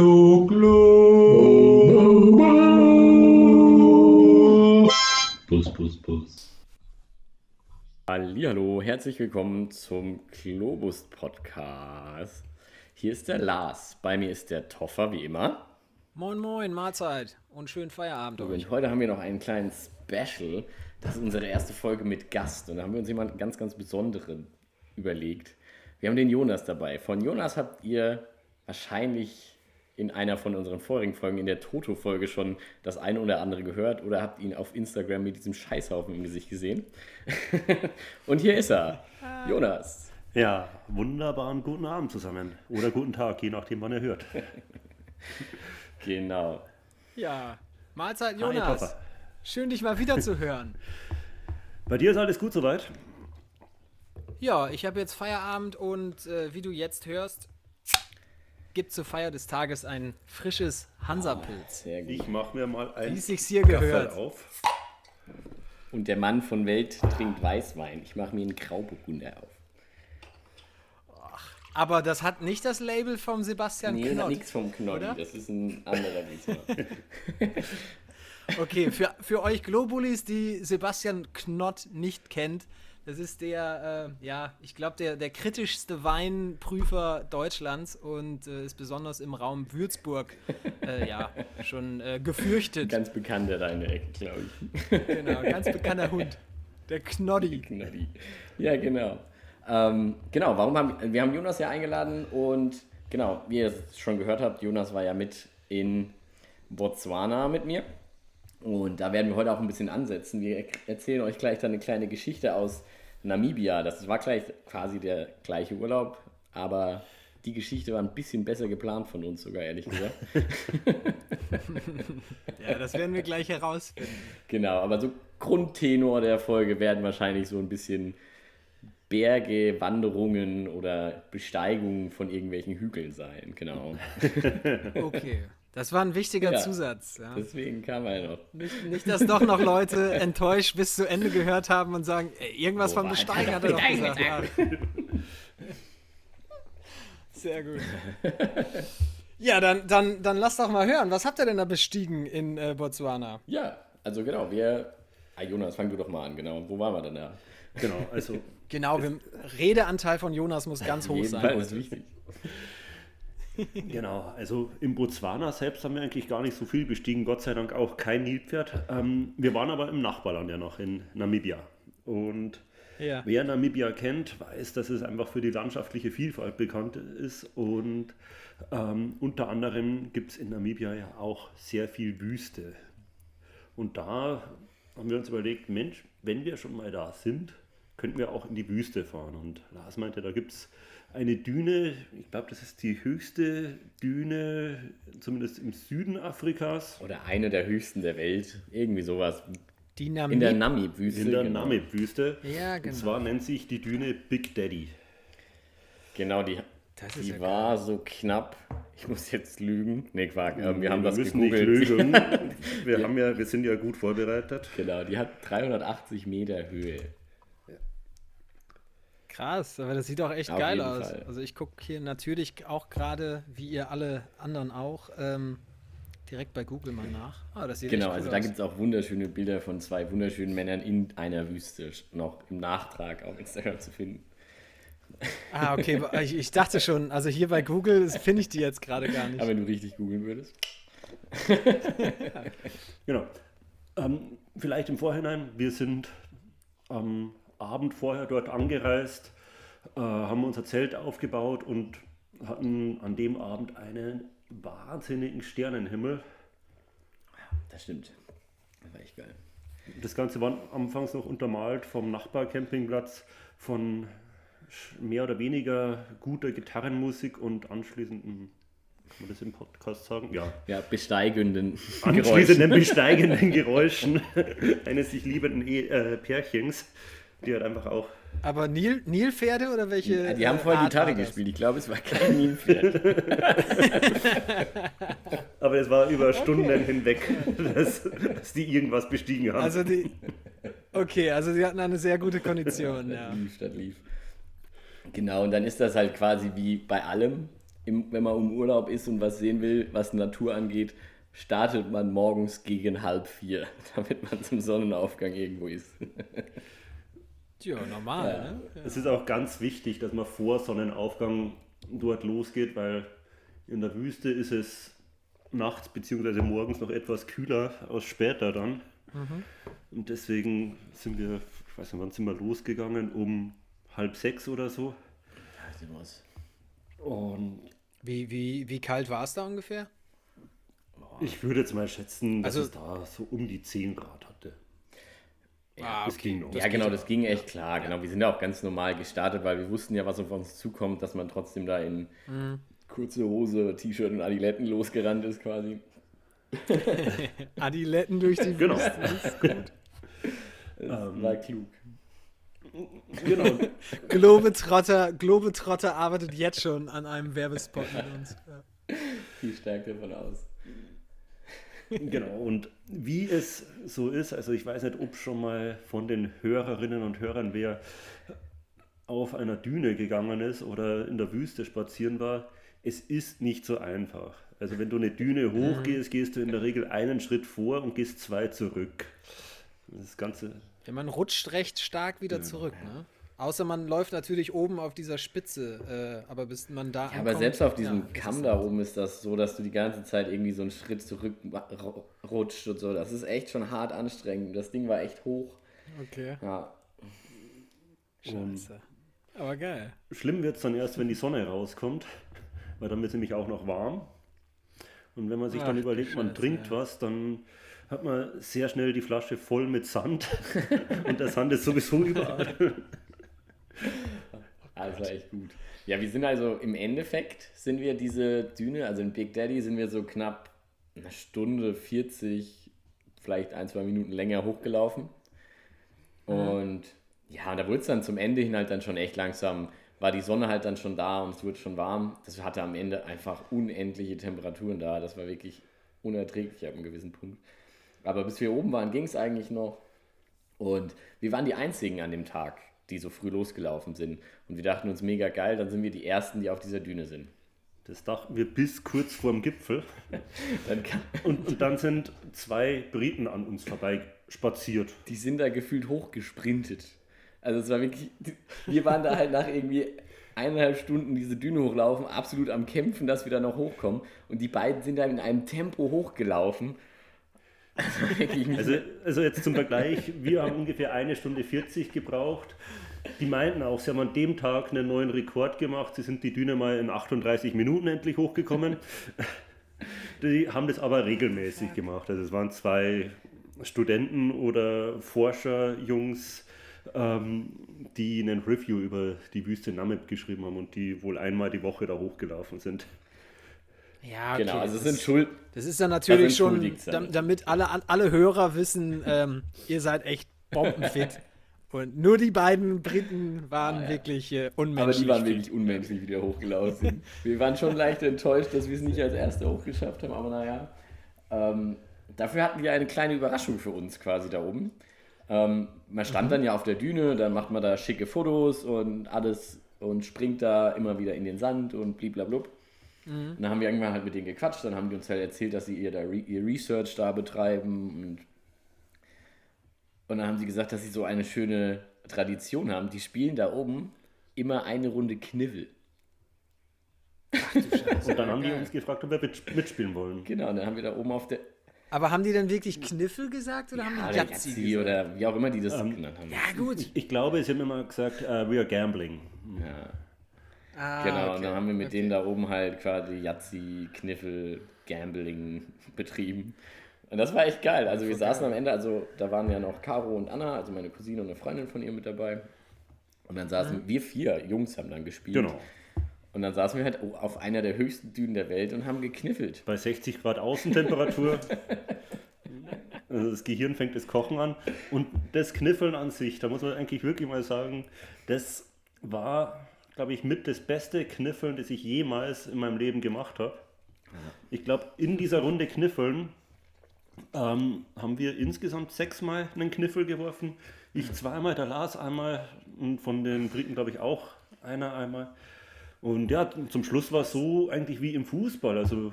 Glo, glo. Bus, bus, bus. Hallo, herzlich willkommen zum Globus Podcast. Hier ist der Lars, bei mir ist der Toffer wie immer. Moin Moin, Mahlzeit und schönen Feierabend euch. Und heute haben wir noch einen kleinen Special. Das ist unsere erste Folge mit Gast und da haben wir uns jemanden ganz, ganz Besonderen überlegt. Wir haben den Jonas dabei. Von Jonas habt ihr wahrscheinlich in einer von unseren vorigen Folgen, in der Toto-Folge, schon das eine oder andere gehört oder habt ihn auf Instagram mit diesem Scheißhaufen im Gesicht gesehen. und hier ist er, Jonas. Ja, wunderbaren guten Abend zusammen. Oder guten Tag, je nachdem, wann er hört. Genau. Ja, Mahlzeit Hi, Jonas. Toffer. Schön dich mal wieder zu hören. Bei dir ist alles gut soweit? Ja, ich habe jetzt Feierabend und äh, wie du jetzt hörst, gibt zur Feier des Tages ein frisches Hansapilz. Gut. Ich mache mir mal ein Wie hier gehört. auf. Und der Mann von Welt trinkt Weißwein. Ich mache mir einen Grauburgunder auf. Aber das hat nicht das Label vom Sebastian Nee, Knott. nichts vom oder? Das ist ein anderer diesmal. Okay, für, für euch Globulis, die Sebastian Knott nicht kennt, das ist der, äh, ja, ich glaube, der, der kritischste Weinprüfer Deutschlands und äh, ist besonders im Raum Würzburg, äh, ja, schon äh, gefürchtet. Ganz bekannter deine Ecke, glaube ich. Genau, ganz bekannter Hund. Der Knoddy. Knolli. Ja, genau. Ähm, genau, warum haben wir haben Jonas ja eingeladen und genau, wie ihr es schon gehört habt, Jonas war ja mit in Botswana mit mir. Und da werden wir heute auch ein bisschen ansetzen. Wir erzählen euch gleich dann eine kleine Geschichte aus Namibia. Das war gleich quasi der gleiche Urlaub, aber die Geschichte war ein bisschen besser geplant von uns sogar, ehrlich gesagt. Ja, das werden wir gleich herausfinden. Genau, aber so Grundtenor der Folge werden wahrscheinlich so ein bisschen Berge, Wanderungen oder Besteigungen von irgendwelchen Hügeln sein. Genau. Okay. Das war ein wichtiger Ja. Zusatz. Ja. Deswegen kam er noch. Nicht, nicht, dass doch noch Leute enttäuscht bis zu Ende gehört haben und sagen, ey, irgendwas Oh, vom Besteigen hat er doch gesagt. Ja. Sehr gut. Ja, dann, dann, dann lass doch mal hören. Was habt ihr denn da bestiegen in äh, Botswana? Ja, also genau, wir. Ah, Jonas, fang du doch mal an, genau. Wo waren wir denn da? Genau, also Genau, wir, Redeanteil von Jonas muss ganz hoch sein. Jedenfalls ist wichtig. Genau, also im Botswana selbst haben wir eigentlich gar nicht so viel bestiegen, Gott sei Dank auch kein Nilpferd. Ähm, wir waren aber im Nachbarland ja noch in Namibia. Und Ja. wer Namibia kennt, weiß, dass es einfach für die landschaftliche Vielfalt bekannt ist. Und ähm, unter anderem gibt es in Namibia ja auch sehr viel Wüste. Und da haben wir uns überlegt, Mensch, wenn wir schon mal da sind, könnten wir auch in die Wüste fahren. Und Lars meinte, da gibt es eine Düne, ich glaube, das ist die höchste Düne, zumindest im Süden Afrikas, Oder eine der höchsten der Welt. Irgendwie sowas. Die In der Namib. Namib-Wüste. in der genau. Namib-Wüste. Ja, genau. Und zwar nennt sich die Düne Big Daddy. Genau, die, die ja war so knapp. Ich muss jetzt lügen. Nee, Quark. ähm, wir haben das müssen gegoogelt. nicht lügen. Wir, haben ja, wir sind ja gut vorbereitet. Genau, die hat 380 Meter Höhe. Krass, aber das sieht auch echt Auf geil aus. Fall. Also ich gucke hier natürlich auch gerade, wie ihr alle anderen auch, ähm, direkt bei Google mal nach. Ah, das sieht Genau, echt cool also da aus. gibt es auch wunderschöne Bilder von zwei wunderschönen Männern in einer Wüste noch im Nachtrag auf Instagram zu finden. Ah, okay, ich, ich dachte schon, also hier bei Google finde ich die jetzt gerade gar nicht. Aber wenn du richtig googeln würdest. Genau. Ähm, vielleicht im Vorhinein, wir sind am Abend vorher dort angereist, äh, haben unser Zelt aufgebaut und hatten an dem Abend einen wahnsinnigen Sternenhimmel. Das stimmt. Das war echt geil. Das Ganze war anfangs noch untermalt vom Nachbarcampingplatz von mehr oder weniger guter Gitarrenmusik und anschließenden, kann man das im Podcast sagen? Ja. Ja, besteigenden Geräuschen. Anschließenden besteigenden Geräuschen eines sich liebenden e äh, Pärchens, die halt einfach auch. Aber Nil, Nilpferde oder welche? Ja, die haben äh, vorher Art Gitarre gespielt. Ich glaube, es war kein Nilpferd. Aber es war über Stunden hinweg, dass, dass die irgendwas bestiegen haben. Also die. Okay, also sie hatten eine sehr gute Kondition, ja. lief, das lief. Genau, und dann ist das halt quasi wie bei allem. im, wenn man im Urlaub ist und was sehen will, was Natur angeht, startet man morgens gegen halb vier, damit man zum Sonnenaufgang irgendwo ist. Tja, normal, Ja. ne? Es ist auch ganz wichtig, dass man vor Sonnenaufgang dort losgeht, weil in der Wüste ist es nachts bzw. morgens noch etwas kühler als später dann. Und deswegen sind wir, ich weiß nicht, wann sind wir losgegangen? Um halb sechs oder so. Und Wie, wie, wie kalt war es da ungefähr? ich würde jetzt mal schätzen, dass Also- es da so um die 10 Grad hatte. Ah, das ging noch. ja, genau, das ging echt klar. Genau, wir sind ja auch ganz normal gestartet, weil wir wussten ja, was auf uns zukommt, dass man trotzdem da in kurze Hose, T-Shirt und Adiletten losgerannt ist quasi. Adiletten durch die Genau. Das war klug. genau. Globetrotter, Globetrotter arbeitet jetzt schon an einem Werbespot mit uns. Ja. Viel stärker davon aus. Genau, und wie es so ist, also ich weiß nicht, ob schon mal von den Hörerinnen und Hörern wer auf einer Düne gegangen ist oder in der Wüste spazieren war, es ist nicht so einfach. Also wenn du eine Düne hochgehst, gehst du in der Regel einen Schritt vor und gehst zwei zurück. Das Ganze, Ja, man rutscht recht stark wieder zurück, ne? Außer man läuft natürlich oben auf dieser Spitze, äh, aber bis man da Ja, aber ankommt, selbst auf diesem ja, Kamm ist- da oben ist das so, dass du die ganze Zeit irgendwie so einen Schritt zurück ru- rutscht und so. Das ist echt schon hart anstrengend. Das Ding war echt hoch. Okay, Ja, scheiße. Aber geil. Schlimm wird es dann erst, wenn die Sonne rauskommt, weil dann wird es nämlich auch noch warm. Und wenn man sich dann Ach, überlegt, man Scheiße, trinkt ja. was, dann hat man sehr schnell die Flasche voll mit Sand. Und der Sand ist sowieso überall. also echt gut. Ja, wir sind also im Endeffekt sind wir diese Düne, also in Big Daddy sind wir so knapp eine Stunde 40, vielleicht ein, zwei Minuten länger hochgelaufen. Und ja, und da wurde es dann zum Ende hin halt dann schon echt langsam, war die Sonne halt dann schon da und es wurde schon warm. Das hatte am Ende einfach unendliche Temperaturen da. Das war wirklich unerträglich ab einem gewissen Punkt. Aber bis wir oben waren, ging es eigentlich noch. Und wir waren die Einzigen an dem Tag, die so früh losgelaufen sind. Und wir dachten uns mega geil, dann sind wir die Ersten, die auf dieser Düne sind. Das dachten wir bis kurz vorm Gipfel. Und, und dann sind zwei Briten an uns vorbei spaziert. die sind da gefühlt hochgesprintet. Also es war wirklich, wir waren da halt nach irgendwie eineinhalb Stunden diese Düne hochlaufen, absolut am Kämpfen, dass wir da noch hochkommen. Und die beiden sind da in einem Tempo hochgelaufen. Also also jetzt zum Vergleich, wir haben ungefähr eine Stunde 40 gebraucht. Die meinten auch, sie haben an dem Tag einen neuen Rekord gemacht. Sie sind die Düne mal in 38 Minuten endlich hochgekommen. Die haben das aber regelmäßig gemacht. Also es waren zwei Studenten oder Forscherjungs, ähm, die einen Review über die Wüste Namib geschrieben haben und die wohl einmal die Woche da hochgelaufen sind. Ja, okay. Genau, also es das, sind Schuld. das ist dann natürlich schon, damit alle, alle Hörer wissen, ähm, ihr seid echt bombenfit. Und nur die beiden Briten waren Ah, ja. wirklich äh, Aber unmenschlich. die waren wirklich unmenschlich, wie die hochgelaufen sind. Wir waren schon leicht enttäuscht, dass wir es nicht als Erste hochgeschafft haben, aber naja. Ähm, dafür hatten wir eine kleine Überraschung für uns quasi da oben. Ähm, man stand dann ja auf der Düne, dann macht man da schicke Fotos und alles und springt da immer wieder in den Sand und bliblablub. Und dann haben wir irgendwann halt mit denen gequatscht, dann haben die uns halt erzählt, dass sie ihr, da Re ihr Research da betreiben und und dann haben sie gesagt, dass sie so eine schöne Tradition haben. Die spielen da oben immer eine Runde Kniffel. Und dann haben die uns gefragt, ob wir mit- mitspielen wollen. Genau, und dann haben wir da oben auf der Aber haben die denn wirklich Kniffel gesagt oder haben die Yazzi gesagt? oder wie auch immer die das genannt haben. Ja, gut. Ich, ich glaube, sie haben immer gesagt, äh, we are gambling. Ja, Ah, genau, okay. und dann haben wir mit okay. denen da oben halt quasi Yazzi, Kniffel, Gambling betrieben. Und das war echt geil. Also wir saßen am Ende, also da waren ja noch Caro und Anna, also meine Cousine und eine Freundin von ihr mit dabei. Und dann saßen wir vier Jungs haben dann gespielt. Genau. Und dann saßen wir halt auf einer der höchsten Dünen der Welt und haben gekniffelt. Bei 60 Grad Außentemperatur. Also das Gehirn fängt das Kochen an. Und das Kniffeln an sich, da muss man eigentlich wirklich mal sagen, das war, glaube ich, mit das beste Kniffeln, das ich jemals in meinem Leben gemacht habe. Ich glaube, in dieser Runde Kniffeln ähm, haben wir insgesamt sechsmal einen Kniffel geworfen. Ich zweimal, der Lars einmal und von den Briten, glaube ich, auch einer einmal. Und ja, zum Schluss war es so eigentlich wie im Fußball. Also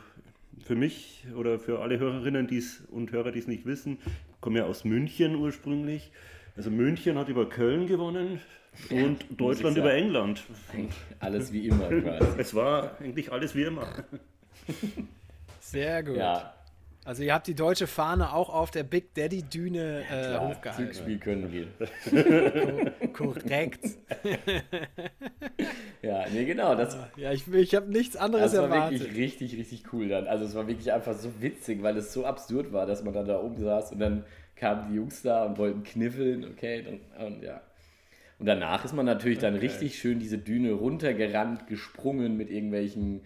für mich oder für alle Hörerinnen die's und Hörer, die es nicht wissen, ich komme ja aus München ursprünglich. Also München hat über Köln gewonnen und Deutschland über. England. Eigentlich Alles wie immer quasi. Es war eigentlich alles wie immer. Sehr gut. Ja, Also ihr habt die deutsche Fahne auch auf der Big Daddy Düne äh, klar, hochgehalten. Zugspiel können wir. Korrekt. Ja, nee, genau. Das, Ja, ich, ich habe nichts anderes das war erwartet. wirklich richtig, richtig cool dann. Also es war wirklich einfach so witzig, weil es so absurd war, dass man dann da oben saß und dann kamen die Jungs da und wollten kniffeln, okay, dann, und ja. Und danach ist man natürlich dann richtig schön diese Düne runtergerannt, gesprungen mit irgendwelchen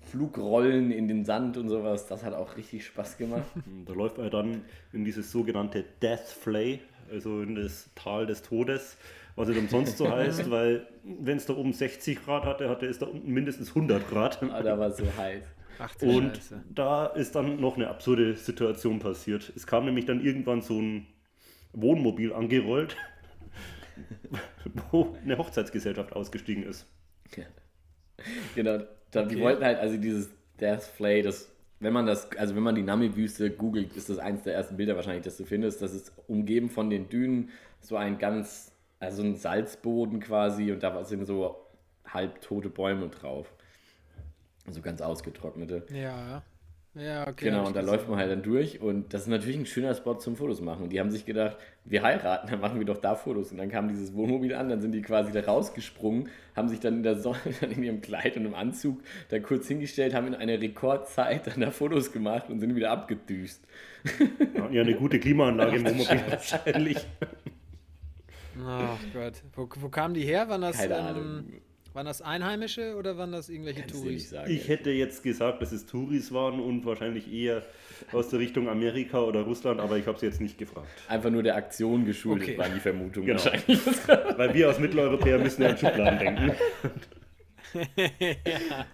Flugrollen in den Sand und sowas. Das hat auch richtig Spaß gemacht. Da läuft man dann in dieses sogenannte Death Flay, also in das Tal des Todes, was nicht umsonst so heißt, weil wenn es da oben 60 Grad hatte, hatte es da unten mindestens 100 Grad. Aber da war es so heiß. Ach Und Scheiße. da ist dann noch eine absurde Situation passiert. Es kam nämlich dann irgendwann so ein Wohnmobil angerollt, wo eine Hochzeitsgesellschaft ausgestiegen ist. Genau, da, die Okay. wollten halt, also dieses Death Flay, das, wenn man das, also wenn man die Nami-Wüste googelt, ist das eins der ersten Bilder wahrscheinlich, das du findest. Das ist umgeben von den Dünen, so ein ganz, also ein Salzboden quasi und da sind so halbtote Bäume drauf. So ganz ausgetrocknete. Ja. Ja, okay. Genau, und da gesehen. läuft man halt dann durch und das ist natürlich ein schöner Spot zum Fotos machen. Und die haben sich gedacht, wir heiraten, dann machen wir doch da Fotos. Und dann kam dieses Wohnmobil an, dann sind die quasi da rausgesprungen, haben sich dann in der Sonne, dann in ihrem Kleid und im Anzug da kurz hingestellt, haben in einer Rekordzeit dann da Fotos gemacht und sind wieder abgedüst. Ja, ja eine gute Klimaanlage im Wohnmobil wahrscheinlich. Ach Gott. Wo, wo kamen die her? Waren das, Keine ähm, Ahnung. Waren das Einheimische oder waren das irgendwelche Kannst Touris? sagen. Ich hätte jetzt gesagt, dass es Touris waren und wahrscheinlich eher aus der Richtung Amerika oder Russland, aber ich habe sie jetzt nicht gefragt. Einfach nur der Aktion geschuldet, Okay. war die Vermutung Genau. wahrscheinlich. Weil wir als Mitteleuropäer müssen ja an Schubladen denken.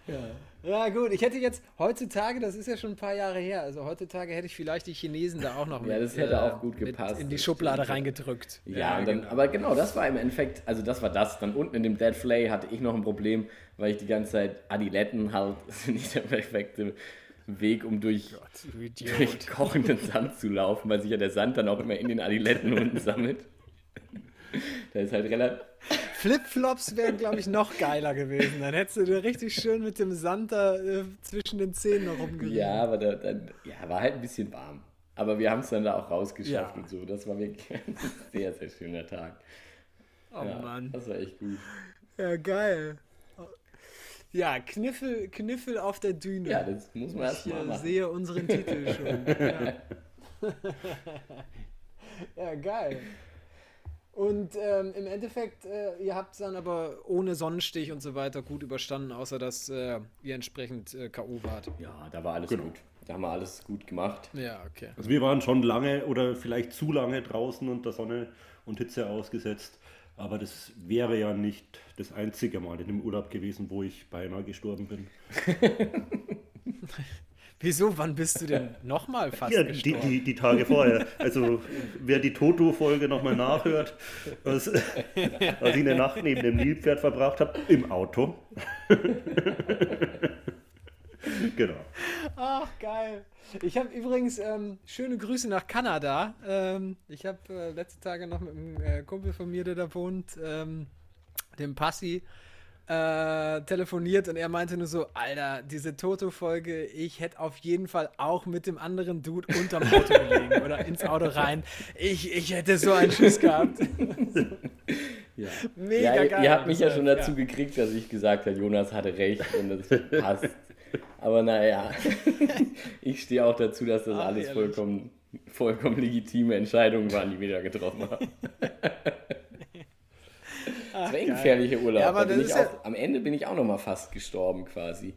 Ja, gut. Ich hätte jetzt heutzutage, das ist ja schon ein paar Jahre her, also heutzutage hätte ich vielleicht die Chinesen da auch noch Ja, das hätte auch gut mit gepasst, in die Schublade stimmt. reingedrückt. Ja, und dann, aber genau, das war im Endeffekt, also das war das. Dann unten in dem Dead Flay hatte ich noch ein Problem, weil ich die ganze Zeit Adiletten halt, sind nicht der perfekte Weg, um durch, Du Idiot. durch kochenden Sand zu laufen, weil sich ja der Sand dann auch immer in den Adiletten unten sammelt. Da ist halt relativ. Flipflops wären, glaube ich, noch geiler gewesen. Dann hättest du dir richtig schön mit dem Sand da äh, zwischen den Zähnen rumgerieben. Ja, aber da, dann, ja, war halt ein bisschen warm. Aber wir haben es dann da auch rausgeschafft Ja. und so. Das war wirklich ein sehr, sehr schöner Tag. Oh ja, Mann. Das war echt gut. Ja, geil. Ja, Kniffel, Kniffel auf der Düne. Ja, das muss man erst ich mal äh, machen. sehe unseren Titel schon. Ja, ja geil. Und ähm, im Endeffekt, äh, ihr habt es dann aber ohne Sonnenstich und so weiter gut überstanden, außer dass äh, ihr entsprechend äh, K.O. wart. Ja, da war alles Genau. gut. Da haben wir alles gut gemacht. Ja, okay. Also wir waren schon lange oder vielleicht zu lange draußen unter Sonne und Hitze ausgesetzt. Aber das wäre ja nicht das einzige Mal in dem Urlaub gewesen, wo ich beinahe gestorben bin. Wieso, wann bist du denn nochmal fast Ja, die, die, die Tage vorher. Also wer die Toto-Folge nochmal nachhört, was, was ich eine Nacht neben dem Nilpferd verbracht habe, im Auto. genau. Ach, geil. Ich habe übrigens ähm, schöne Grüße nach Kanada. Ähm, ich habe äh, letzte Tage noch mit einem äh, Kumpel von mir, der da wohnt, ähm, dem Passi, äh, telefoniert und er meinte nur so, Alter, diese Toto-Folge, ich hätte auf jeden Fall auch mit dem anderen Dude unterm Auto gelegen oder ins Auto rein. Ich, ich hätte so einen Schuss gehabt. Ja. Mega ja, geil. Ihr habt mich ja schon dazu gekriegt, dass ich gesagt habe, Jonas hatte recht und das passt. Aber naja, ich stehe auch dazu, dass das Ach, alles ehrlich. vollkommen, vollkommen legitime Entscheidungen waren, die wir da getroffen haben. Das war ein gefährlicher Urlaub. Ja, aber da bin ich ist ja- auch, am Ende bin ich auch noch mal fast gestorben quasi.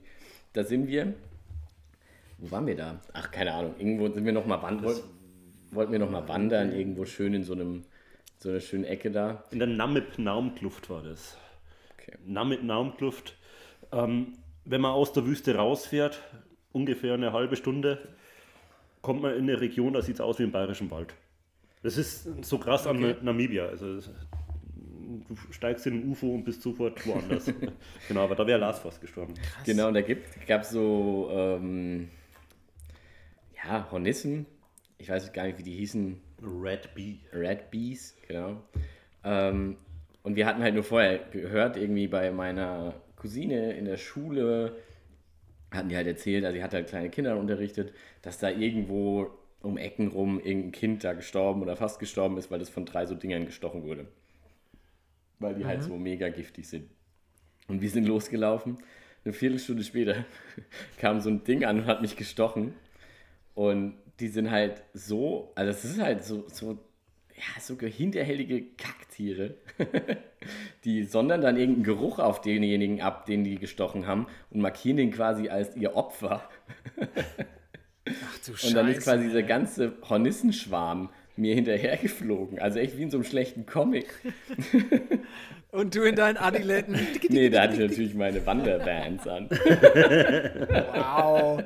Da sind wir. Wo waren wir da? Ach, keine Ahnung. Irgendwo sind wir noch mal wandern. Wollten, wir noch mal wandern, irgendwo schön in so einem so einer schönen Ecke da. In der Namib-Naum-Kluft war das. Okay. Namib-Naum-Kluft. Ähm, wenn man aus der Wüste rausfährt, ungefähr eine halbe Stunde, kommt man in eine Region, da sieht es aus wie im Bayerischen Wald. Das ist so krass Okay. an Namibia. Also du steigst in ein UFO und bist sofort woanders. genau, aber da wäre Lars fast gestorben. Krass. Genau, und da gab es so, ähm, ja, Hornissen. Ich weiß gar nicht, wie die hießen. Red Bee. Red Bees, genau. Ähm, und wir hatten halt nur vorher gehört, irgendwie bei meiner Cousine in der Schule, hatten die halt erzählt, also sie hat halt kleine Kinder unterrichtet, dass da irgendwo um Ecken rum irgendein Kind da gestorben oder fast gestorben ist, weil das von drei so Dingern gestochen wurde. Weil die halt mhm. halt so mega giftig sind. Und wir sind losgelaufen. Eine Viertelstunde später kam so ein Ding an und hat mich gestochen. Und die sind halt so, also es ist halt so, so, ja, so hinterhältige Kacktiere. die sondern dann irgendeinen Geruch auf denjenigen ab, den die gestochen haben und markieren den quasi als ihr Opfer. Ach du Scheiße. Und dann ist quasi dieser ganze Hornissenschwarm mir hinterhergeflogen. Also echt wie in so einem schlechten Comic. Und du in deinen Adiletten. nee, da hatte ich natürlich meine Wanderbands an. wow.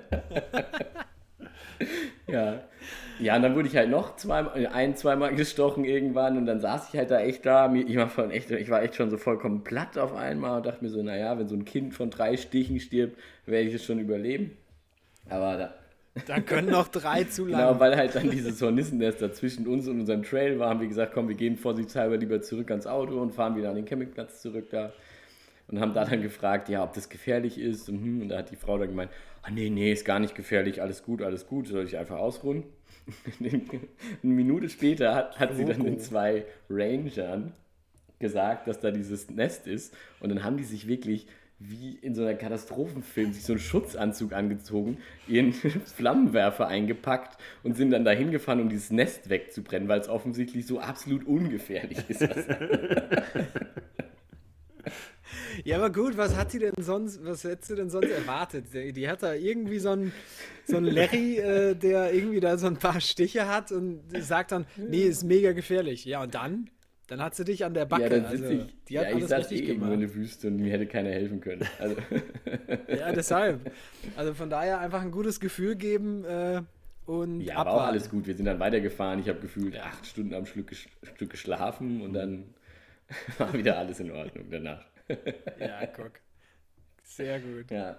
ja. Ja, und dann wurde ich halt noch zweimal, ein, zweimal gestochen irgendwann und dann saß ich halt da echt da. Ich war, von echt, ich war echt schon so vollkommen platt auf einmal und dachte mir so, naja, wenn so ein Kind von drei Stichen stirbt, werde ich es schon überleben. Aber da, dann können noch drei zu lang. Genau, weil halt dann dieses Hornissennest dazwischen uns und unserem Trail war, haben wir gesagt, komm, wir gehen vorsichtshalber lieber zurück ans Auto und fahren wieder an den Campingplatz zurück da. Und haben da dann gefragt, ja, ob das gefährlich ist. Und, hm, und da hat die Frau dann gemeint, ah, nee, nee, ist gar nicht gefährlich, alles gut, alles gut, soll ich einfach ausruhen? Eine Minute später hat, hat sie dann den zwei Rangern gesagt, dass da dieses Nest ist. Und dann haben die sich wirklich wie in so einer Katastrophenfilm sich so einen Schutzanzug angezogen, ihren Flammenwerfer eingepackt und sind dann dahin gefahren, um dieses Nest wegzubrennen, weil es offensichtlich so absolut ungefährlich ist. ja, aber gut, was hat sie denn sonst, was hättest du denn sonst erwartet? Die hat da irgendwie so einen, so einen Larry, äh, der irgendwie da so ein paar Stiche hat und sagt dann, nee, ist mega gefährlich. Ja, und dann? Dann hat sie dich an der Backe. Ja, dann also, ich, die hat ja, alles ich saß eh irgendwo in der Wüste und mir hätte keiner helfen können. Also. ja, deshalb. Also von daher einfach ein gutes Gefühl geben äh, und Ja, abwarten. war auch alles gut. Wir sind dann weitergefahren. Ich habe gefühlt acht Stunden am Stück, Stück geschlafen und dann war wieder alles in Ordnung danach. ja, guck. Sehr gut. Ja.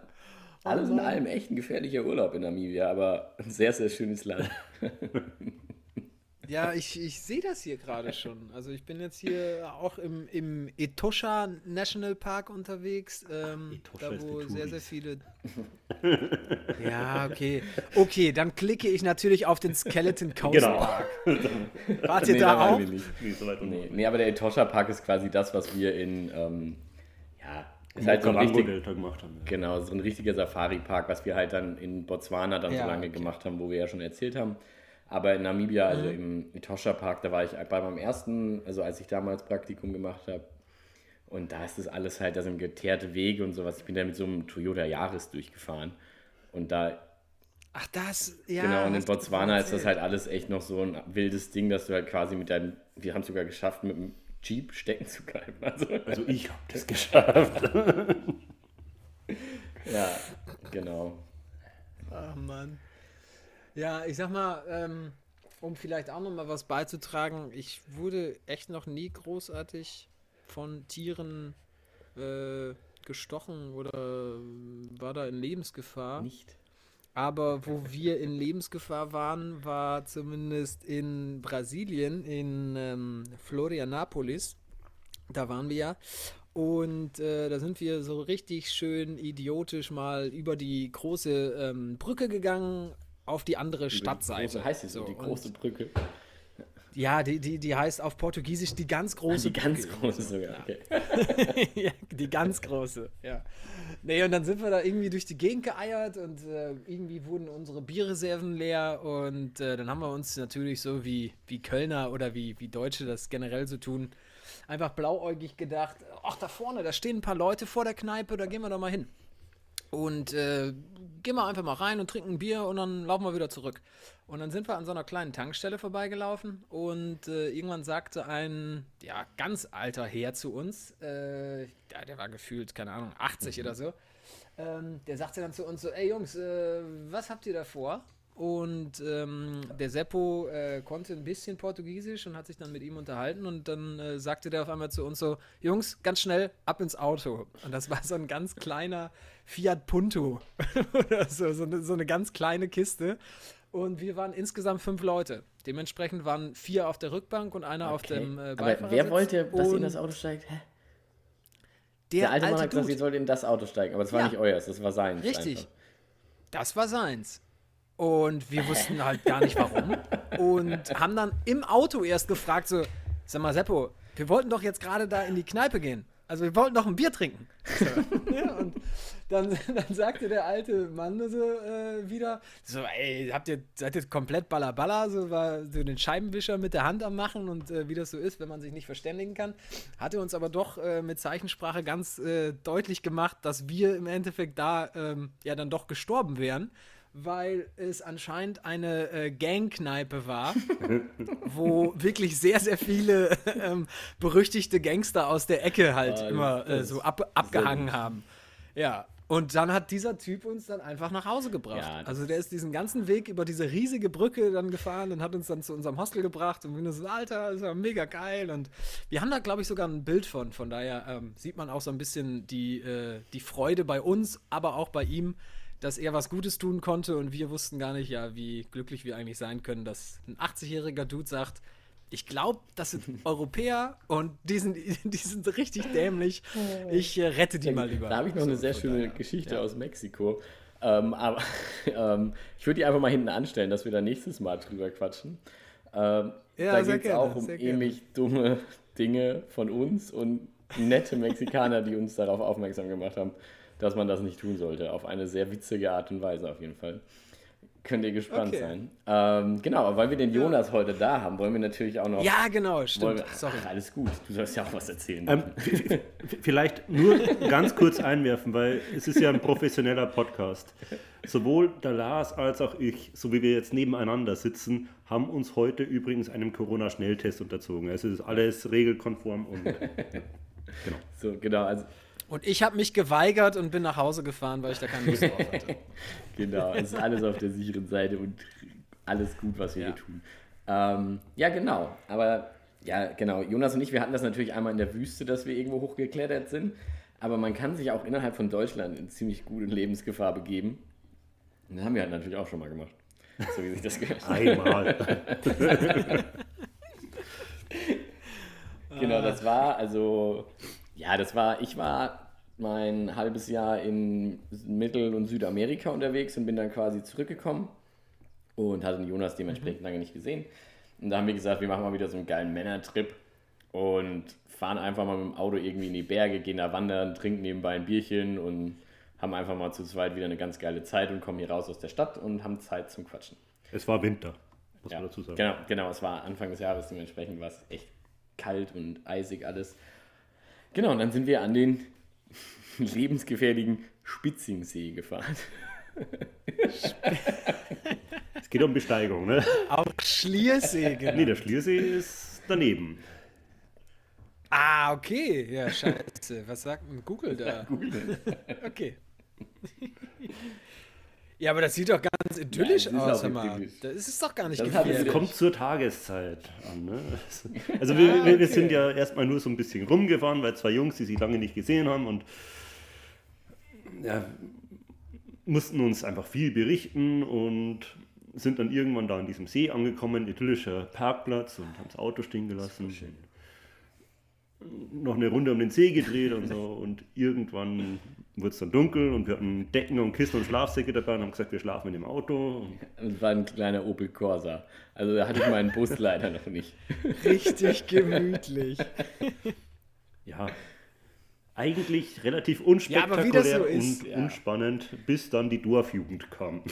Alles in allem echt ein gefährlicher Urlaub in Namibia, aber ein sehr, sehr schönes Land. Ja, ich, ich sehe das hier gerade schon. Also ich bin jetzt hier auch im, im Etosha National Park unterwegs, ähm, Etosha da wo sehr, sehr viele... ja, okay. Okay, dann klicke ich natürlich auf den Skeleton Coast genau. Park. Wart ihr nee, da auch? Nicht. Nee, so nee, nee, aber der Etosha Park ist quasi das, was wir in... Ähm, ja, ist halt so ein richtig, gemacht haben. Ja. Genau, so ein richtiger Safari-Park, was wir halt dann in Botswana dann ja, so lange okay. gemacht haben, wo wir ja schon erzählt haben. Aber in Namibia, also mhm. im Etosha Park, da war ich bei meinem ersten, also als ich damals Praktikum gemacht habe. Und da ist das alles halt, da sind geteerte Wege und sowas. Ich bin da mit so einem Toyota Yaris durchgefahren. Und da. Ach, das, ja. Genau, und in Botswana ist das halt alles echt noch so ein wildes Ding, dass du halt quasi mit deinem. Wir haben es sogar geschafft, mit dem Jeep stecken zu bleiben. Also, also ich habe das geschafft. ja, genau. Ach, Mann. Ja, ich sag mal, ähm, um vielleicht auch noch mal was beizutragen, ich wurde echt noch nie großartig von Tieren äh, gestochen oder war da in Lebensgefahr. Nicht. Aber wo wir in Lebensgefahr waren, war zumindest in Brasilien, in ähm, Florianapolis. Da waren wir ja. Und äh, da sind wir so richtig schön idiotisch mal über die große ähm, Brücke gegangen, auf die andere die Stadtseite. Große, heißt es so, die große Brücke. Ja, die, die, die heißt auf Portugiesisch die ganz große ah, Die ganz Brücke. große sogar, okay. ja, die ganz große, ja. Nee, und dann sind wir da irgendwie durch die Gegend geeiert und äh, irgendwie wurden unsere Bierreserven leer und äh, dann haben wir uns natürlich so wie, wie Kölner oder wie, wie Deutsche das generell so tun, einfach blauäugig gedacht, ach da vorne, da stehen ein paar Leute vor der Kneipe, da gehen wir doch mal hin. Und äh, gehen wir einfach mal rein und trinken ein Bier und dann laufen wir wieder zurück. Und dann sind wir an so einer kleinen Tankstelle vorbeigelaufen und äh, irgendwann sagte ein ja, ganz alter Herr zu uns, äh, ja, der war gefühlt, keine Ahnung, 80 mhm. oder so, ähm, der sagte dann zu uns so, ey Jungs, äh, was habt ihr da vor? Und ähm, der Seppo äh, konnte ein bisschen Portugiesisch und hat sich dann mit ihm unterhalten und dann äh, sagte der auf einmal zu uns so, Jungs, ganz schnell ab ins Auto. Und das war so ein ganz kleiner Fiat Punto oder so, so eine, so eine ganz kleine Kiste. Und wir waren insgesamt fünf Leute. Dementsprechend waren vier auf der Rückbank und einer auf dem äh, Aber wer wollte, dass ihr in das Auto steigt? Hä? Der, Der alte Mann alte hat gesagt, ihr sollt in das Auto steigen, aber es war Ja. nicht euers, das war seins. Richtig. einfach. Das war seins. Und wir wussten halt gar nicht warum. Und haben dann im Auto erst gefragt, so, sag mal, Seppo, wir wollten doch jetzt gerade da in die Kneipe gehen. Also wir wollten doch ein Bier trinken. Ja, und dann, dann sagte der alte Mann so äh, wieder, so, ey, habt ihr, seid ihr komplett ballerballer? So war so den Scheibenwischer mit der Hand am machen und äh, wie das so ist, wenn man sich nicht verständigen kann. Hatte uns aber doch äh, mit Zeichensprache ganz äh, deutlich gemacht, dass wir im Endeffekt da ähm, ja dann doch gestorben wären, weil es anscheinend eine äh, Gangkneipe war, wo wirklich sehr, sehr viele ähm, berüchtigte Gangster aus der Ecke halt Ah, immer äh, so ist ab, abgehangen haben. Ja. Und dann hat dieser Typ uns dann einfach nach Hause gebracht. Ja, also der ist diesen ganzen Weg über diese riesige Brücke dann gefahren und hat uns dann zu unserem Hostel gebracht und wir so, Alter, das war mega geil. Und wir haben da, glaube ich, sogar ein Bild von. Von daher ähm, sieht man auch so ein bisschen die, äh, die Freude bei uns, aber auch bei ihm, dass er was Gutes tun konnte und wir wussten gar nicht, ja, wie glücklich wir eigentlich sein können, dass ein 80-jähriger Dude sagt, ich glaube, das sind Europäer und die sind, die sind richtig dämlich. Ich äh, rette die mal lieber. Da habe ich noch eine sehr schöne. Geschichte Ja. aus Mexiko. Ähm, aber ähm, ich würde die einfach mal hinten anstellen, dass wir da nächstes Mal drüber quatschen. Ähm, Ja, da geht es auch um ähnlich dumme Dinge von uns und nette Mexikaner, die uns darauf aufmerksam gemacht haben, dass man das nicht tun sollte. Auf eine sehr witzige Art und Weise auf jeden Fall. Könnt ihr gespannt Okay. sein. Ähm, genau, aber weil wir den Jonas heute da haben, wollen wir natürlich auch noch. Ja, genau, stimmt. wir, Sorry. Ach, alles gut. Du sollst ja auch was erzählen. Ähm, vielleicht nur ganz kurz einwerfen, weil es ist ja ein professioneller Podcast. Sowohl der Lars als auch ich, so wie wir jetzt nebeneinander sitzen, haben uns heute übrigens einem Corona-Schnelltest unterzogen. Also es ist alles regelkonform und so, genau, also Und ich habe mich geweigert und bin nach Hause gefahren, weil ich da keine Lust drauf hatte. Genau, es ist alles auf der sicheren Seite und alles gut, was wir Ja. hier tun. Ähm, ja, genau. Aber ja, genau. Jonas und ich, wir hatten das natürlich einmal in der Wüste, dass wir irgendwo hochgeklettert sind. Aber man kann sich auch innerhalb von Deutschland in ziemlich gute Lebensgefahr begeben. Und das haben wir halt natürlich auch schon mal gemacht. So wie sich das gehört. einmal. Genau, das war also, ja, das war, ich war mein halbes Jahr in Mittel- und Südamerika unterwegs und bin dann quasi zurückgekommen und hatte den Jonas dementsprechend lange nicht gesehen. Und da haben wir gesagt, wir machen mal wieder so einen geilen Männertrip und fahren einfach mal mit dem Auto irgendwie in die Berge, gehen da wandern, trinken nebenbei ein Bierchen und haben einfach mal zu zweit wieder eine ganz geile Zeit und kommen hier raus aus der Stadt und haben Zeit zum Quatschen. Es war Winter, muss Ja, man dazu sagen. Genau, genau, es war Anfang des Jahres, dementsprechend war es echt kalt und eisig alles. Genau, und dann sind wir an den lebensgefährlichen Spitzingsee gefahren. Es geht um Besteigung, ne? Auch Schliersee, genau. Nee, der Schliersee ist daneben. Ah, okay. Ja, scheiße. Was sagt Google da? Okay. Ja, aber das sieht doch ganz idyllisch Ja, aus, hör mal. Das ist doch gar nicht Das gefährlich. es- Kommt zur Tageszeit an. Ne? Also wir, wir, wir okay. sind ja erstmal nur so ein bisschen rumgefahren, weil zwei Jungs, die sich lange nicht gesehen haben und ja, mussten uns einfach viel berichten und sind dann irgendwann da an diesem See angekommen, idyllischer Parkplatz und haben das Auto stehen gelassen. Noch eine Runde um den See gedreht und so und irgendwann wurde es dann dunkel und wir hatten Decken und Kissen und Schlafsäcke dabei und haben gesagt, wir schlafen in dem Auto. Es war ein kleiner Opel Corsa. Also da hatte ich meinen Bus leider noch nicht. Richtig gemütlich. ja, eigentlich relativ Ja, unspektakulär aber wie das so ist, und ja. unspannend, bis dann die Dorfjugend kam.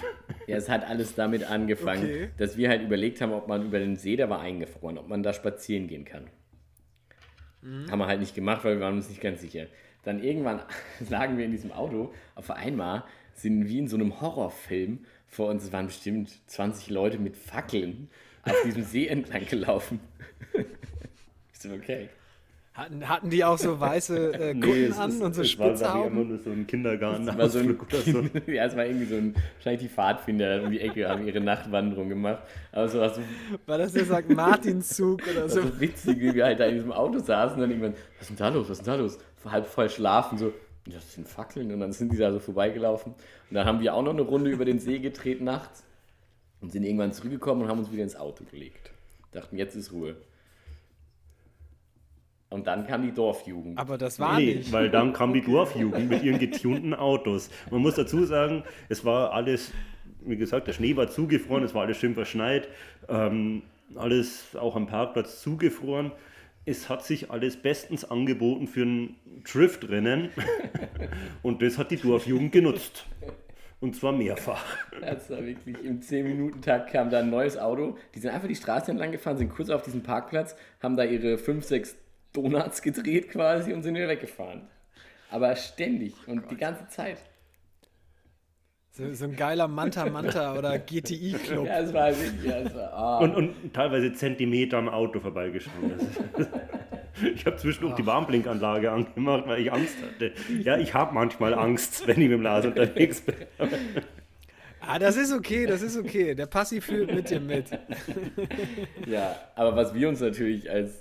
Ja, es hat alles damit angefangen, Okay. dass wir halt überlegt haben, ob man über den See, der war eingefroren, ob man da spazieren gehen kann. Haben wir halt nicht gemacht, weil wir waren uns nicht ganz sicher. Dann irgendwann lagen wir in diesem Auto, auf einmal sind wie in so einem Horrorfilm vor uns, waren bestimmt 20 Leute mit Fackeln auf diesem See entlang gelaufen. Ist okay. Hatten, hatten die auch so weiße äh, Kutten es an ist- und so es war, immer nur so ein Kindergarten. Das war so ein, oder so. ja, es war irgendwie so ein, wahrscheinlich die Pfadfinder um die Ecke haben ihre Nachtwanderung gemacht. Aber so was so, War das der St. Martinszug oder was so? so witzig, wie wir halt da in diesem Auto saßen und dann irgendwann, was ist denn da los, was ist denn da los? Halb voll schlafen, so, das sind Fackeln und dann sind die da so vorbeigelaufen. Und dann haben wir auch noch eine Runde über den See gedreht nachts und sind irgendwann zurückgekommen und haben uns wieder ins Auto gelegt. Dachten, jetzt ist Ruhe. Und dann kam die Dorfjugend. Aber das war Nee, nicht. weil dann kam die Dorfjugend mit ihren getunten Autos. Man muss dazu sagen, es war alles, wie gesagt, der Schnee war zugefroren, es war alles schön verschneit, ähm, alles auch am Parkplatz zugefroren. Es hat sich alles bestens angeboten für ein Driftrennen und das hat die Dorfjugend genutzt. Und zwar mehrfach. Das war wirklich im 10-Minuten-Takt kam da ein neues Auto. Die sind einfach die Straße entlang gefahren, sind kurz auf diesen Parkplatz, haben da ihre 5, 6 Donuts gedreht quasi und sind wieder weggefahren. Aber ständig und die ganze Zeit. So, so ein geiler Manta Manta oder GTI-Club. Ja, es war wirklich, ja, es war, ah. Und, und teilweise Zentimeter am Auto vorbeigeschaut. Das- Ich habe zwischendurch die Warnblinkanlage angemacht, weil ich Angst hatte. Ja, ich habe manchmal Angst, wenn ich mit dem Lars unterwegs bin. Ah, das ist okay, das ist okay. Der Passi fühlt mit dir mit. Ja, aber was wir uns natürlich als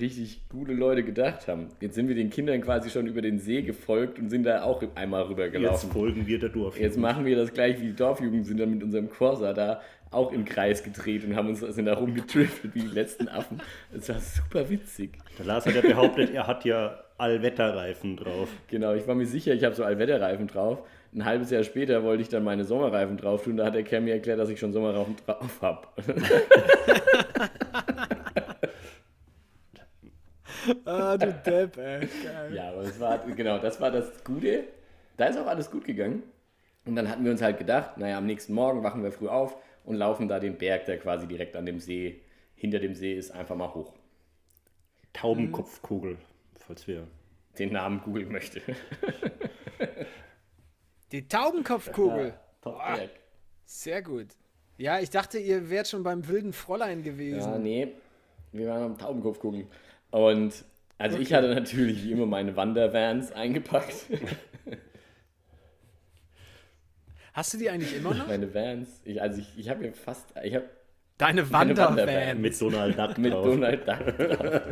richtig gute Leute gedacht haben, jetzt sind wir den Kindern quasi schon über den See gefolgt und sind da auch einmal Jetzt rübergelaufen. folgen wir der Dorf. Jetzt machen wir das gleich wie die Dorfjugend, sind dann mit unserem Corsa da auch im Kreis gedreht und haben uns sind da rumgetriftet wie die letzten Affen. Das war super witzig. Der Lars hat ja behauptet, er hat ja Allwetterreifen drauf. Genau, ich war mir sicher, ich habe so Allwetterreifen drauf. Ein halbes Jahr später wollte ich dann meine Sommerreifen drauf tun. Da hat der Kerl mir erklärt, dass ich schon Sommerreifen drauf habe. Ah, du Depp, ey. Geil. Ja, aber das war, genau, das war das Gute. Da ist auch alles gut gegangen. Und dann hatten wir uns halt gedacht, naja, am nächsten Morgen wachen wir früh auf und laufen da den Berg, der quasi direkt an dem See, hinter dem See ist, einfach mal hoch. Taubenkopfkugel, falls wir. Den Namen googeln möchte. Die Taubenkopfkugel. Top Berg. Sehr gut. Ja, ich dachte, ihr wärt schon beim wilden Fräulein gewesen. Ja, nee, wir waren am Taubenkopf gucken. Und also ich hatte natürlich wie immer meine Wandervans eingepackt. Hast du die eigentlich immer noch? meine Vans. Ich, also ich, ich habe mir fast, ich habe Deine Meine Wandervan. Wandervan. Mit Donald Duck mit drauf. Donald Duck drauf.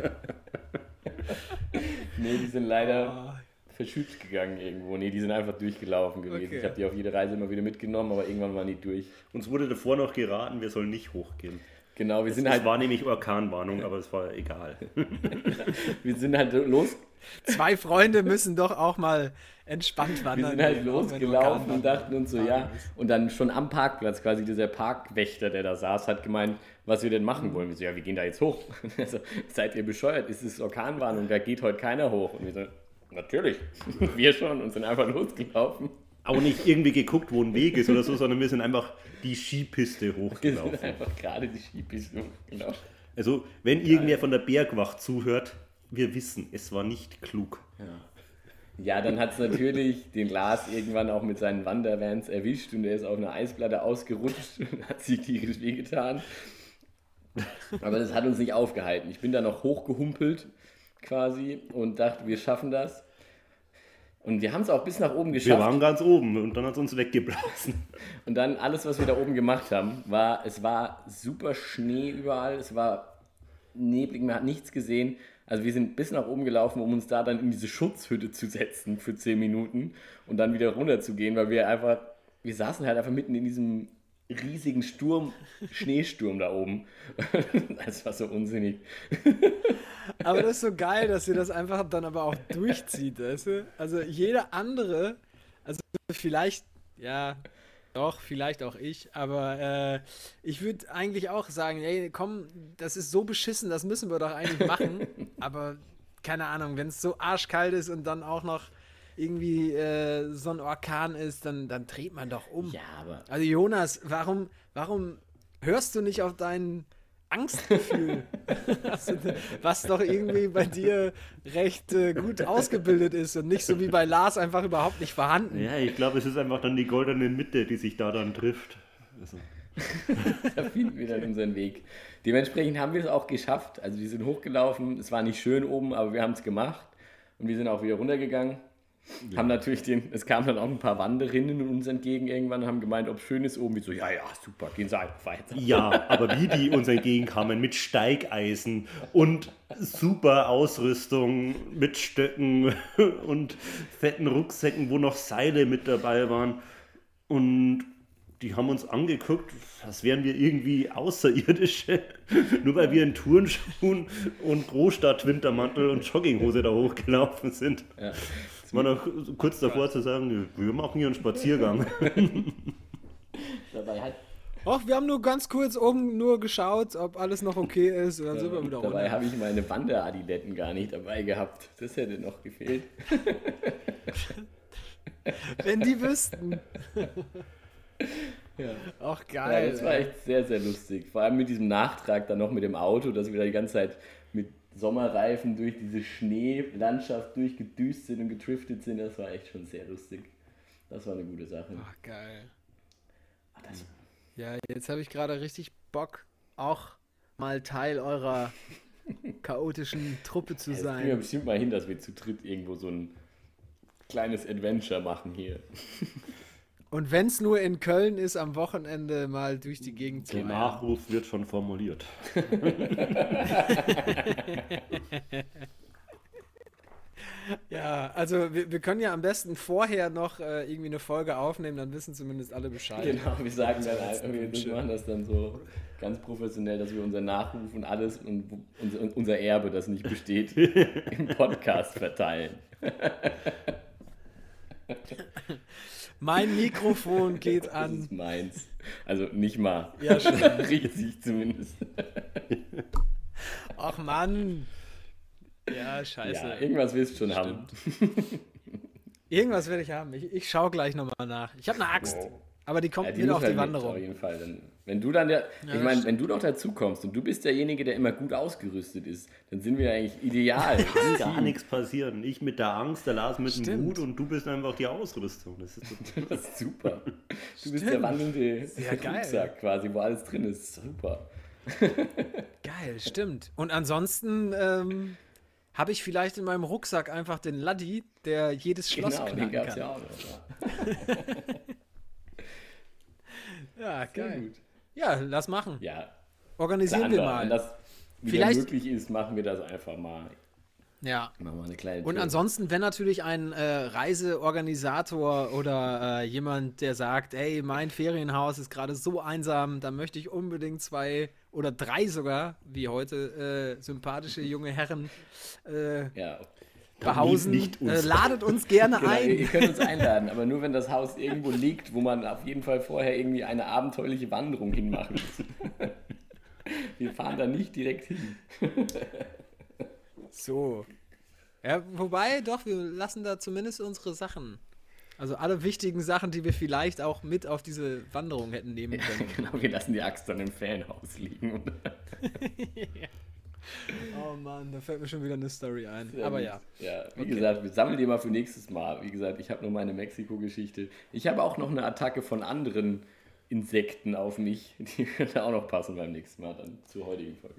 nee, die sind leider Ah, verschützt gegangen irgendwo. Nee, die sind einfach durchgelaufen gewesen. Okay. Ich habe die auf jede Reise immer wieder mitgenommen, aber irgendwann waren die durch. Uns wurde davor noch geraten, wir sollen nicht hochgehen. Genau, wir sind Es halt, war nämlich Orkanwarnung, aber es war egal. wir sind halt los, Zwei Freunde müssen doch auch mal entspannt wir wandern. sind halt losgelaufen und dachten uns so, ja. Und dann schon am Parkplatz quasi dieser Parkwächter, der da saß, hat gemeint, was wir denn machen wollen. Wir so, ja, wir gehen da jetzt hoch. Er so, seid ihr bescheuert? Ist es Orkanwarnung? Da geht heute keiner hoch. Und wir so, natürlich. wir schon und sind einfach losgelaufen. Auch nicht irgendwie geguckt, wo ein Weg ist oder so, sondern wir sind einfach die Skipiste Wir sind hochgelaufen. einfach gerade die Skipiste genau. Also, wenn irgendwer von der Bergwacht zuhört, wir wissen, es war nicht klug. Ja, dann hat es natürlich den Lars irgendwann auch mit seinen Wandervans erwischt und er ist auf einer Eisplatte ausgerutscht und hat sich tierisch wehgetan. Aber das hat uns nicht aufgehalten. Ich bin da noch hochgehumpelt quasi und dachte, wir schaffen das. Und wir haben es auch bis nach oben Wir geschafft. waren ganz oben und dann hat es uns weggeblasen. Und dann alles, was wir da oben gemacht haben, war, es war super Schnee überall, es war neblig, man hat nichts gesehen. Also wir sind bis nach oben gelaufen, um uns da dann in diese Schutzhütte zu setzen für 10 Minuten und dann wieder runter zu gehen, weil wir einfach, wir saßen halt einfach mitten in diesem riesigen Sturm, Schneesturm da oben. Das war so unsinnig. Aber das ist so geil, dass ihr das einfach dann aber auch durchzieht, weißt du? Also jeder andere, also vielleicht, ja, doch, vielleicht auch ich, aber äh, ich würde eigentlich auch sagen, ey, komm, das ist so beschissen, das müssen wir doch eigentlich machen. aber keine Ahnung, wenn es so arschkalt ist und dann auch noch irgendwie äh, so ein Orkan ist, dann, dann dreht man doch um. Ja, aber Also Jonas, warum, warum hörst du nicht auf dein Angstgefühl? Was doch irgendwie bei dir recht äh, gut ausgebildet ist und nicht so wie bei Lars einfach überhaupt nicht vorhanden. Ja, ich glaube, es ist einfach dann die goldene Mitte, die sich da dann trifft. Also, da finden wir dann unseren Weg. Dementsprechend haben wir es auch geschafft. Also wir sind hochgelaufen, es war nicht schön oben, aber wir haben es gemacht. Und wir sind auch wieder runtergegangen. Ja. Haben natürlich den, es kamen dann auch ein paar Wanderinnen uns entgegen irgendwann und haben gemeint, ob es schön ist oben. Ich so, ja, ja, super, gehen Sie einfach weiter. Ja, aber wie die uns entgegenkamen mit Steigeisen und super Ausrüstung mit Stöcken und fetten Rucksäcken, wo noch Seile mit dabei waren. Und die haben uns angeguckt, als wären wir irgendwie Außerirdische, nur weil wir in Turnschuhen und Großstadt-Wintermantel und Jogginghose da hochgelaufen sind. Ja. Es war noch kurz davor zu sagen, wir machen hier einen Spaziergang. Dabei hat Ach, wir haben nur ganz kurz oben nur geschaut, ob alles noch okay ist. Und dann sind wir wieder Dabei habe ich meine Wanderadiletten gar nicht dabei gehabt. Das hätte noch gefehlt. Wenn die wüssten. Ja. Ach geil. Ja, das war echt sehr, sehr lustig. Vor allem mit diesem Nachtrag dann noch mit dem Auto, dass wir da die ganze Zeit mit Sommerreifen durch diese Schneelandschaft durchgedüst sind und getriftet sind. Das war echt schon sehr lustig. Das war eine gute Sache. Ach geil. Ach, ja, jetzt habe ich gerade richtig Bock, auch mal Teil eurer chaotischen Truppe zu ja, sein. Kriegen wir bestimmt mal hin, dass wir zu dritt irgendwo so ein kleines Adventure machen hier. Und wenn es nur in Köln ist, am Wochenende mal durch die Gegend zu Der Nachruf wird schon formuliert. ja, also wir, wir, können ja am besten vorher noch äh, irgendwie eine Folge aufnehmen, dann wissen zumindest alle Bescheid. Genau, wir sagen dann einfach, wir machen das dann so ganz professionell, dass wir unser Nachruf und alles und unser Erbe, das nicht besteht, im Podcast verteilen. Mein Mikrofon geht an. Das ist meins. Also nicht mal. Ja, schon. Riesig zumindest. Ach Mann. Ja, scheiße. Ja, irgendwas willst du schon Stimmt. haben. Irgendwas will ich haben. Ich, ich schaue gleich nochmal nach. Ich habe eine Axt. Wow. Aber die kommt ja, wieder auf die Wanderung. Auf jeden Fall. Dann, wenn du dann der, ja, ich meine, wenn du doch dazu kommst und du bist derjenige, der immer gut ausgerüstet ist, dann sind wir eigentlich ideal. Kann gar nichts passieren. Ich mit der Angst, der Lars mit Stimmt. dem Mut und du bist einfach die Ausrüstung. Das ist, das ist super. Du Stimmt. bist der wandelnde Rucksack quasi, wo alles drin ist. Super. Geil, stimmt. Und ansonsten ähm, habe ich vielleicht in meinem Rucksack einfach den Laddi, der jedes Schloss genau, knacken den gab's kann. Ja, auch ja, geil. Ja, lass machen. Ja. Organisieren wir mal. Wenn das Vielleicht, möglich ist, machen wir das einfach mal. Ja. Machen wir eine kleine Und ansonsten, wenn natürlich ein äh, Reiseorganisator oder äh, jemand, der sagt, ey, mein Ferienhaus ist gerade so einsam, da möchte ich unbedingt zwei oder drei sogar, wie heute, äh, sympathische junge Herren äh, ja, behausen. Nicht uns. Äh, ladet uns gerne genau, ein. Ihr könnt uns einladen, aber nur wenn das Haus irgendwo liegt, wo man auf jeden Fall vorher irgendwie eine abenteuerliche Wanderung hinmachen muss. Wir fahren da nicht direkt hin. so. Ja, wobei, doch, wir lassen da zumindest unsere Sachen. Also alle wichtigen Sachen, die wir vielleicht auch mit auf diese Wanderung hätten nehmen können. Ja, genau, wir lassen die Axt dann im Fanhaus liegen. ja. Oh Mann, da fällt mir schon wieder eine Story ein. Ja, Aber ja. Ja, wie okay. gesagt, wir sammeln die mal für nächstes Mal. Wie gesagt, ich habe nur meine Mexiko-Geschichte. Ich habe auch noch eine Attacke von anderen Insekten auf mich. Die könnte auch noch passen beim nächsten Mal dann zur heutigen Folge.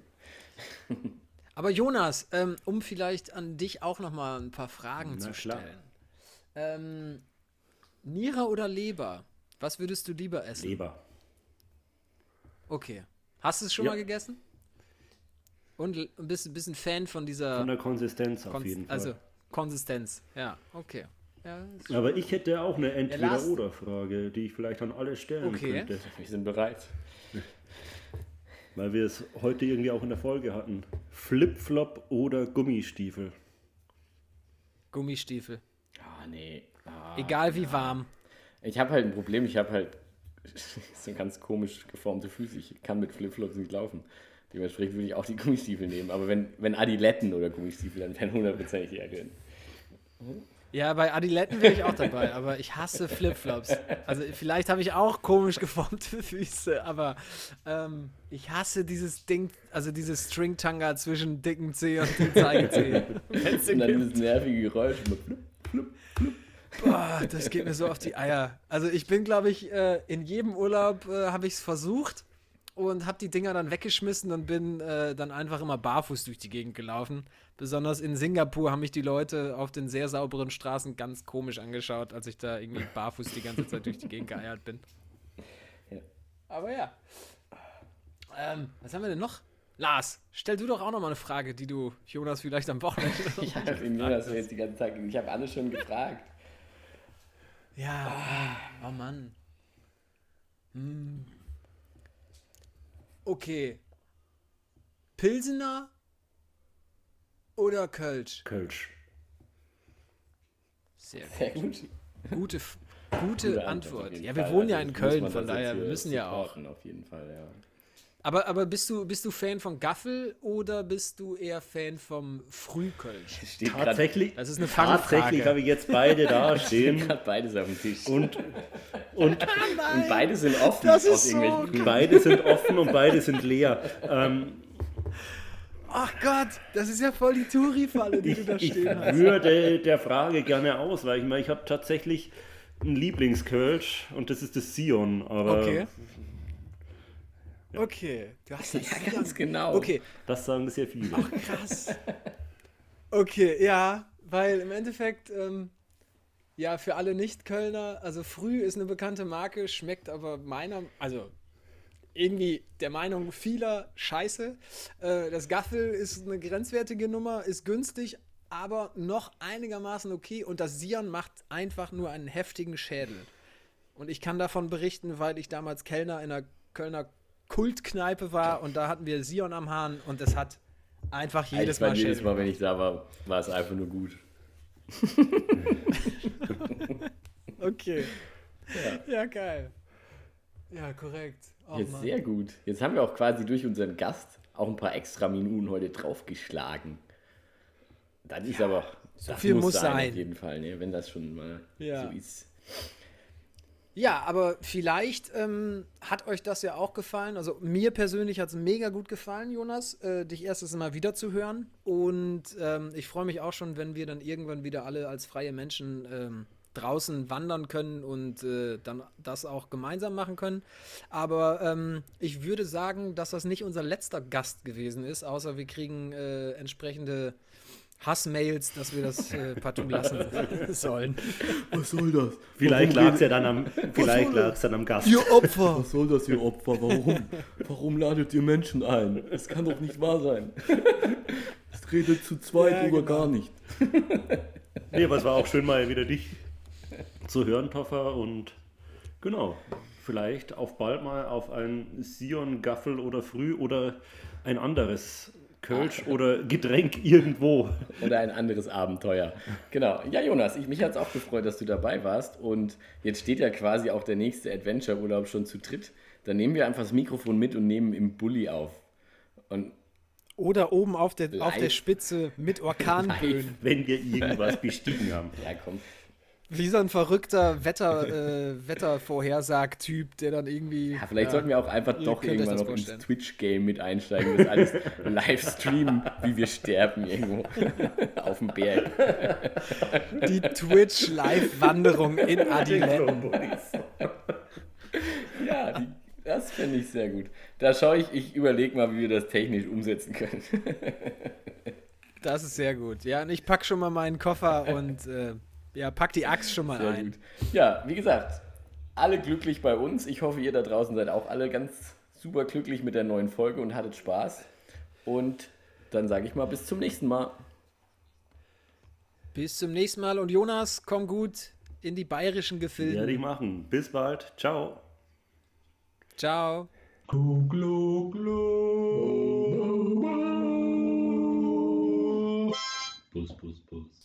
Aber Jonas, ähm, um vielleicht an dich auch noch mal ein paar Fragen Na, zu stellen. Ähm, Niere oder Leber? Was würdest du lieber essen? Leber. Okay. Hast du es schon ja. mal gegessen? Und ein bisschen, bisschen Fan von dieser. Von der Konsistenz auf Kon jeden Fall. Also Konsistenz, ja, okay. Ja, Aber ich hätte auch eine Entweder-Oder-Frage, die ich vielleicht an alle stellen okay. könnte. Wir sind bereit. Weil wir es heute irgendwie auch in der Folge hatten. Flip-Flop oder Gummistiefel? Gummistiefel. Ah, oh, nee. Ah, Egal wie warm. Ich habe halt ein Problem, ich habe halt so ganz komisch geformte Füße. Ich kann mit Flipflops nicht laufen. Dementsprechend würde ich auch die Gummistiefel nehmen. Aber wenn, wenn Adiletten oder Gummistiefel, dann wären hundertprozentig drin. Ja, bei Adiletten wäre ich auch dabei, aber ich hasse Flipflops. Also vielleicht habe ich auch komisch geformte Füße, aber ähm, ich hasse dieses Ding, also dieses String-Tanga zwischen dicken C und dem Zeigezeh. und dann dieses nervige Geräusch. Flup, flup, flup. Boah, das geht mir so auf die Eier. Also ich bin, glaube ich, äh, in jedem Urlaub äh, habe ich es versucht und habe die Dinger dann weggeschmissen und bin äh, dann einfach immer barfuß durch die Gegend gelaufen. Besonders in Singapur haben mich die Leute auf den sehr sauberen Straßen ganz komisch angeschaut, als ich da irgendwie barfuß die ganze Zeit durch die Gegend geeiert bin. Ja. Aber ja. Ähm, was haben wir denn noch? Lars, stell du doch auch noch mal eine Frage, die du Jonas vielleicht am Wochenende. Ich habe Jonas jetzt die ganze Zeit. Ich habe alle schon gefragt. Ja, oh Mann. Hm. Okay. Pilsener oder Kölsch? Kölsch. Sehr gut. Sehr gut. Gute, gute, Gute Antwort. jeden Ja, wir Fall. wohnen ja Also in muss man Köln, von daher, wir müssen ja auch. Auf jeden Fall, ja. Aber, aber bist, du, bist du Fan von Gaffel oder bist du eher Fan vom Frühkölsch? Steht gerade Tatsächlich, Das ist eine tatsächlich Fangfrage. habe ich jetzt beide da stehen beides auf dem Tisch. und, und Und beide sind offen Das ist aus irgendwelchen so beide sind offen und beide sind leer. Ähm, Ach Gott, das ist ja voll die Touri-Falle, die du da ich stehen hast. würde der Frage gerne ausweichen, weil ich habe tatsächlich einen Lieblingskölsch und das ist das Sion. Aber Okay. Okay, du hast das Ja, ganz genau. Okay, das sagen sehr viele. krass. Okay, ja, weil im Endeffekt, ähm, ja, für alle Nicht-Kölner, also Früh ist eine bekannte Marke, schmeckt aber meiner, also irgendwie der Meinung vieler scheiße. Äh, das Gaffel ist eine grenzwertige Nummer, ist günstig, aber noch einigermaßen okay und das Sion macht einfach nur einen heftigen Schädel. Und ich kann davon berichten, weil ich damals Kellner in einer Kölner Kultkneipe war und da hatten wir Sion am Hahn und es hat einfach jedes Jedes Mal, jedes Mal, wenn ich da war, war es einfach nur gut. Okay. Ja. geil. Ja, korrekt. Oh, Jetzt Mann. sehr gut. Jetzt haben wir auch quasi durch unseren Gast auch ein paar extra Minuten heute draufgeschlagen. Das ist aber. So viel muss sein. Auf jeden Fall, ne? wenn das schon mal Ja. so ist. Ja, aber vielleicht ähm, hat euch das ja auch gefallen. Also mir persönlich hat es mega gut gefallen, Jonas, äh, dich erstes Mal wieder zu hören. Und ähm, ich freue mich auch schon, wenn wir dann irgendwann wieder alle als freie Menschen ähm, draußen wandern können und äh, dann das auch gemeinsam machen können. Aber ähm, ich würde sagen, dass das nicht unser letzter Gast gewesen ist, außer wir kriegen äh, entsprechende Hassmails, dass wir das äh, partout lassen sollen. Was soll das? Vielleicht lag es ja dann am, vielleicht lag's dann am Gast. Ihr Opfer! Was soll das, ihr Opfer? Warum? Warum ladet ihr Menschen ein? Das kann doch nicht wahr sein. Es redet zu zweit Ja, oder genau. gar nicht. Nee, aber es war auch schön, mal wieder dich zu hören, Toffer. Und genau, vielleicht auf bald mal auf ein Sion, Gaffel oder Früh oder ein anderes Kölsch oder Getränk irgendwo. Oder ein anderes Abenteuer. Genau. Ja, Jonas, ich, mich hat es auch gefreut, dass du dabei warst. Und jetzt steht ja quasi auch der nächste Adventure-Urlaub schon zu dritt. Dann nehmen wir einfach das Mikrofon mit und nehmen im Bulli auf. Und Oder oben auf der, auf der. Spitze mit Orkanböen. Wenn wir irgendwas bestiegen haben. ja, komm. Wie so ein verrückter Wetter, äh, Wettervorhersag-Typ, der dann irgendwie. Ja, vielleicht sollten wir auch einfach doch irgendwann noch ins vorstellen. Twitch-Game mit einsteigen, das alles live streamen, wie wir sterben irgendwo auf dem Berg. die Twitch-Live-Wanderung in Adiletten. Ja, die, das finde ich sehr gut. Da schaue ich, ich überlege mal, wie wir das technisch umsetzen können. Das ist sehr gut. Ja, und ich pack schon mal meinen Koffer und äh, ja, pack die Axt schon mal Sehr ein. gut. Ja, wie gesagt, alle glücklich bei uns. Ich hoffe, ihr da draußen seid auch alle ganz super glücklich mit der neuen Folge und hattet Spaß. Und dann sage ich mal bis zum nächsten Mal. Bis zum nächsten Mal und Jonas, komm gut in die bayerischen Werde ich machen. Bis bald. Ciao. Ciao. Glu, glu, glu. Bus, bus, bus.